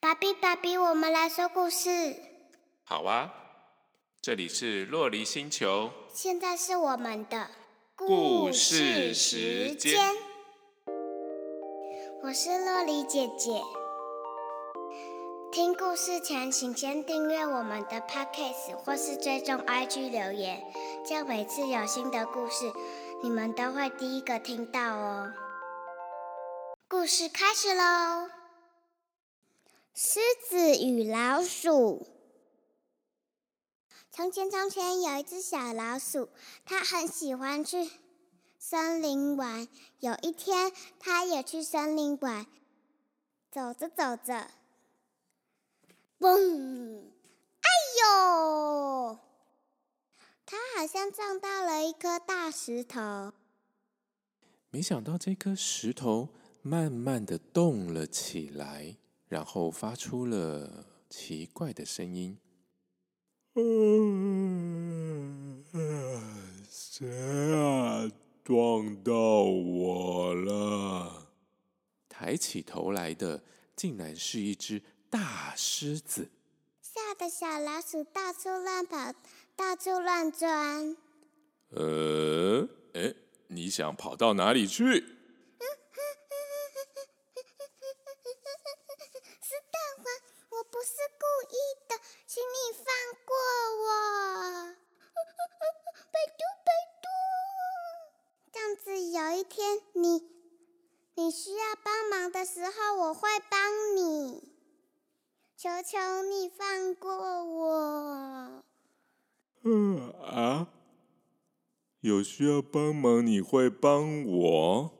爸比，爸比，我们来说故事。好啊，这里是洛黎星球。现在是我们的故事时间。我是洛黎姐姐。听故事前，请先订阅我们的 Podcast 或是追踪 IG 留言，这样每次有新的故事，你们都会第一个听到哦。故事开始喽！狮子与老鼠。从前，从前有一只小老鼠，它很喜欢去森林玩。有一天，它也去森林玩，走着走着，嘣！哎呦！它好像撞到了一颗大石头。没想到这颗石头慢慢的动了起来。然后发出了奇怪的声音。谁啊？撞到我了！抬起头来的，竟然是一只大狮子。吓得小老鼠到处乱跑，到处乱钻。呃，哎，你想跑到哪里去？需要帮忙的时候我会帮你，求求你放过我。嗯啊，有需要帮忙你会帮我？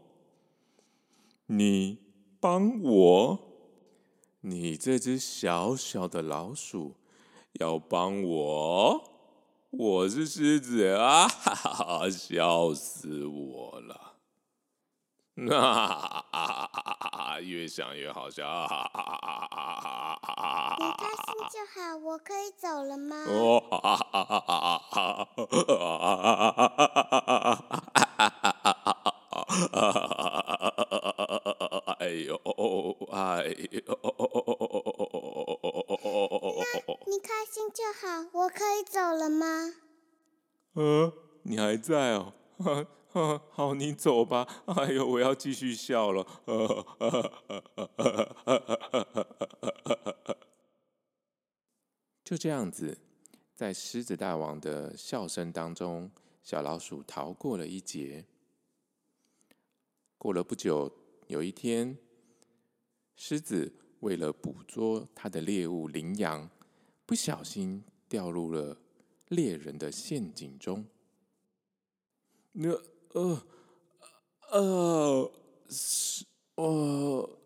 你帮我？你这只小小的老鼠要帮我？我是狮子啊！哈哈，笑死我了。啊！越想越好笑。你开心就好，我可以走了吗？哎呦，哎呦！你开心就好，我可以走了吗？呃，你还在哦。好，你走吧。哎呦，我要继续笑了。就这样子，在狮子大王的笑声当中，小老鼠逃过了一劫。过了不久，有一天，狮子为了捕捉它的猎物羚羊，不小心掉入了猎人的陷阱中。那。呃，呃，是，呃，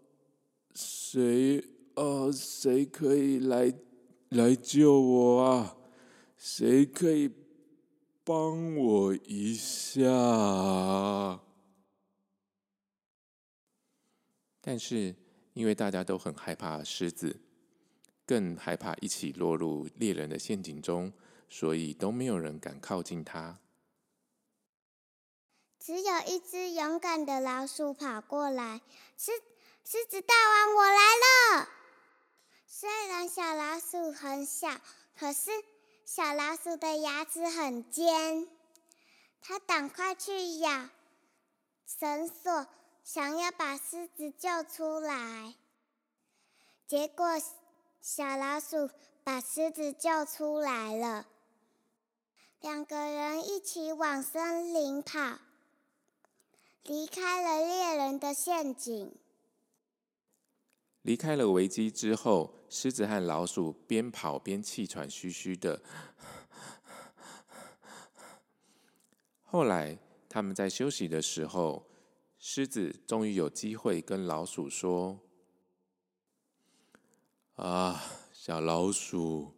谁，呃，谁可以来来救我啊？谁可以帮我一下？但是，因为大家都很害怕狮子，更害怕一起落入猎人的陷阱中，所以都没有人敢靠近它。只有一只勇敢的老鼠跑过来，狮狮子大王，我来了。虽然小老鼠很小，可是小老鼠的牙齿很尖，它赶快去咬绳索，想要把狮子救出来。结果小老鼠把狮子救出来了，两个人一起往森林跑。离开了猎人的陷阱，离开了危机之后，狮子和老鼠边跑边气喘吁吁的。后来他们在休息的时候，狮子终于有机会跟老鼠说：“啊，小老鼠，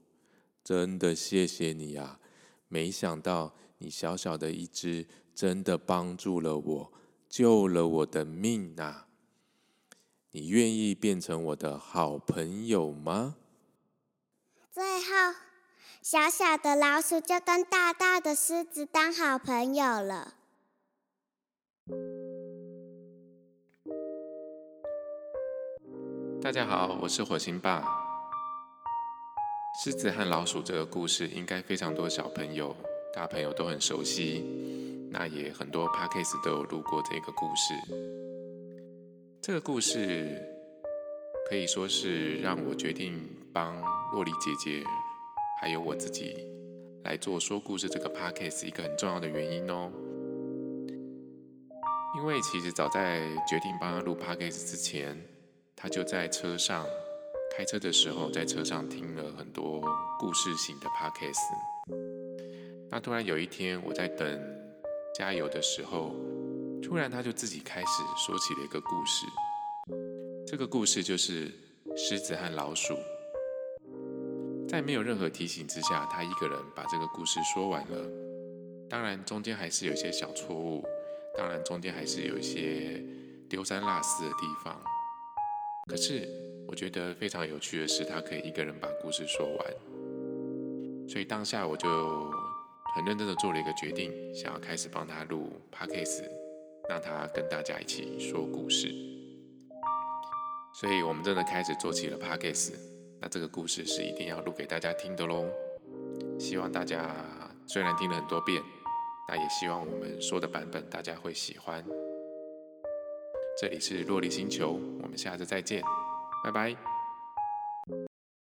真的谢谢你啊！没想到你小小的一只，真的帮助了我。”救了我的命啊！你愿意变成我的好朋友吗？最后，小小的老鼠就跟大大的狮子当好朋友了。大大家好，我是火星爸。狮子和老鼠这个故事，应该非常多小朋友、大朋友都很熟悉。那也很多 podcast 都有录过这个故事。这个故事可以说是让我决定帮洛丽姐姐，还有我自己来做说故事这个 podcast 一个很重要的原因哦。因为其实早在决定帮她录 podcast 之前，她就在车上开车的时候，在车上听了很多故事型的 podcast。那突然有一天，我在等。加油的时候，突然他就自己开始说起了一个故事。这个故事就是狮子和老鼠。在没有任何提醒之下，他一个人把这个故事说完了。当然中间还是有一些小错误，当然中间还是有一些丢三落四的地方。可是我觉得非常有趣的是，他可以一个人把故事说完。所以当下我就。很认真的做了一个决定，想要开始帮他录 podcast，让他跟大家一起说故事。所以我们真的开始做起了 podcast。那这个故事是一定要录给大家听的喽。希望大家虽然听了很多遍，那也希望我们说的版本大家会喜欢。这里是洛丽星球，我们下次再见，拜拜。